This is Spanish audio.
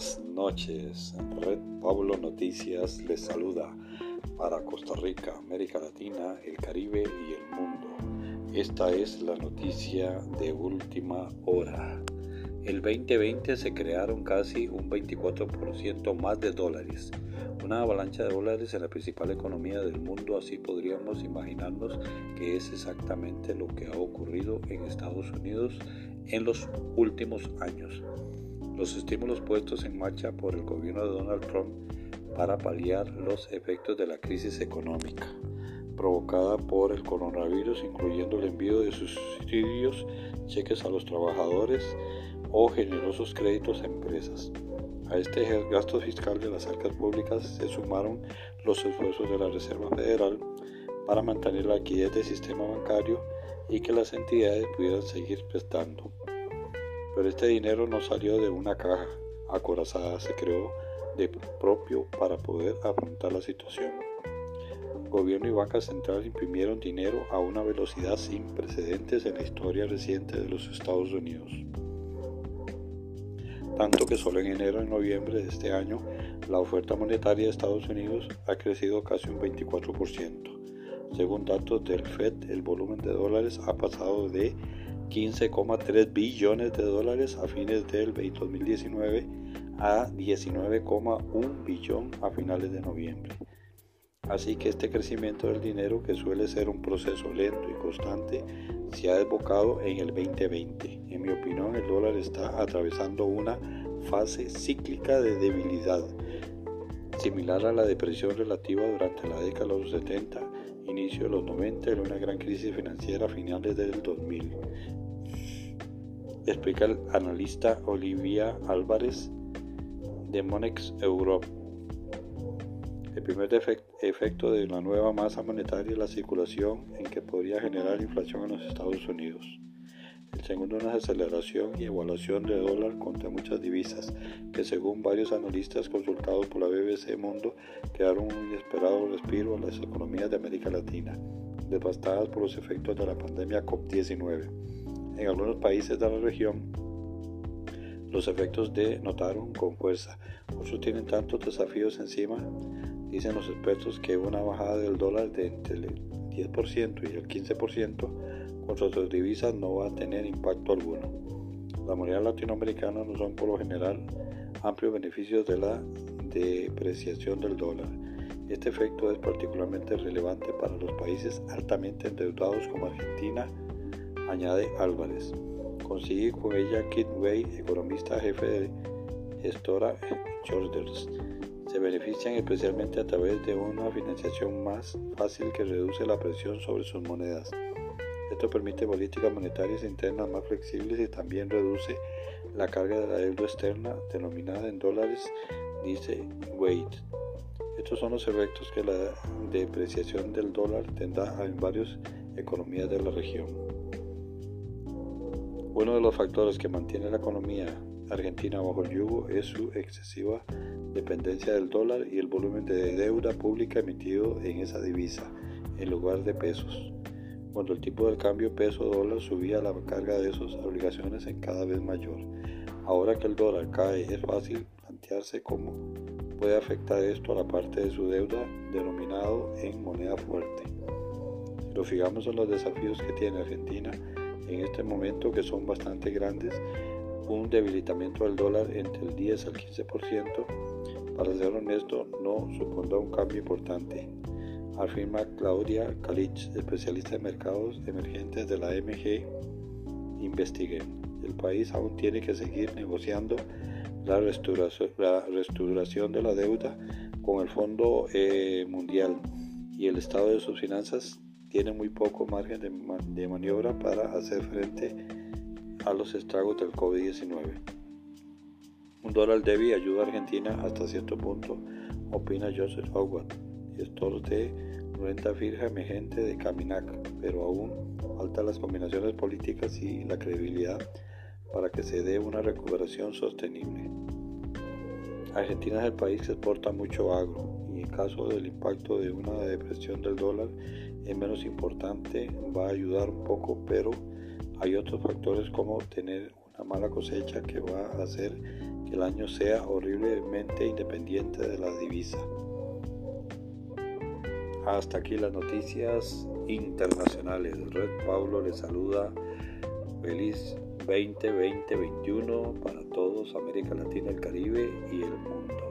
buenas noches. Red Pablo Noticias les saluda para Costa Rica, América Latina, el Caribe y el mundo. Esta es la noticia de última hora. El 2020 se crearon casi un 24% más de dólares, una avalancha de dólares en la principal economía del mundo, así podríamos imaginarnos que es exactamente lo que ha ocurrido en Estados Unidos en los últimos años. Los estímulos puestos en marcha por el gobierno de Donald Trump para paliar los efectos de la crisis económica provocada por el coronavirus, incluyendo el envío de subsidios, cheques a los trabajadores o generosos créditos a empresas. A este gasto fiscal de las arcas públicas se sumaron los esfuerzos de la Reserva Federal para mantener la equidad del sistema bancario y que las entidades pudieran seguir prestando. Pero este dinero no salió de una caja acorazada, se creó de propio para poder afrontar la situación. Gobierno y banca central imprimieron dinero a una velocidad sin precedentes en la historia reciente de los Estados Unidos. Tanto que solo en enero y noviembre de este año la oferta monetaria de Estados Unidos ha crecido casi un 24%. Según datos del Fed, el volumen de dólares ha pasado de 15,3 billones de dólares a fines del 2019 a 19,1 billón a finales de noviembre. Así que este crecimiento del dinero, que suele ser un proceso lento y constante, se ha desbocado en el 2020. En mi opinión, el dólar está atravesando una fase cíclica de debilidad, similar a la depresión relativa durante la década de los 70 inicio de los 90 en una gran crisis financiera a finales del 2000. Explica el analista Olivia Álvarez de Monex Europe. El primer efecto de la nueva masa monetaria es la circulación en que podría generar inflación en los Estados Unidos. El segundo, una desaceleración y evaluación de dólar contra muchas divisas, que según varios analistas consultados por la BBC Mundo, quedaron un inesperado respiro a las economías de América Latina, devastadas por los efectos de la pandemia COP-19. En algunos países de la región, los efectos de notaron con fuerza. Otros tienen tantos desafíos encima, dicen los expertos, que una bajada del dólar de entre el 10% y el 15% con otras divisas no va a tener impacto alguno. La moneda latinoamericana no son por lo general amplios beneficios de la depreciación del dólar. Este efecto es particularmente relevante para los países altamente endeudados como Argentina, añade Álvarez. Consigue con ella Kit Way, economista jefe de gestora Jorders. Se benefician especialmente a través de una financiación más fácil que reduce la presión sobre sus monedas. Esto permite políticas monetarias internas más flexibles y también reduce la carga de la deuda externa denominada en dólares, dice Wade. Estos son los efectos que la depreciación del dólar tendrá en varias economías de la región. Uno de los factores que mantiene la economía argentina bajo el yugo es su excesiva dependencia del dólar y el volumen de deuda pública emitido en esa divisa, en lugar de pesos. Cuando el tipo del cambio peso-dólar subía, la carga de esas obligaciones es cada vez mayor. Ahora que el dólar cae, es fácil plantearse cómo puede afectar esto a la parte de su deuda denominado en moneda fuerte. Si lo fijamos en los desafíos que tiene Argentina en este momento, que son bastante grandes, un debilitamiento del dólar entre el 10 al 15%, para ser honesto, no supondrá un cambio importante. Afirma Claudia Kalich, especialista en mercados emergentes de la MG Investigue. El país aún tiene que seguir negociando la reestructuración, de la deuda con el Fondo eh, Mundial y el estado de sus finanzas tiene muy poco margen de, de maniobra para hacer frente a los estragos del COVID-19. Un dólar débil ayuda a Argentina hasta cierto punto, opina Joseph Howard gestor de renta fija emergente de Caminac, pero aún faltan las combinaciones políticas y la credibilidad para que se dé una recuperación sostenible. Argentina es el país que exporta mucho agro y en caso del impacto de una depresión del dólar es menos importante, va a ayudar un poco, pero hay otros factores como tener una mala cosecha que va a hacer que el año sea horriblemente independiente de la divisa. Hasta aquí las noticias internacionales. Red Pablo les saluda. Feliz 2020-21 para todos, América Latina, el Caribe y el mundo.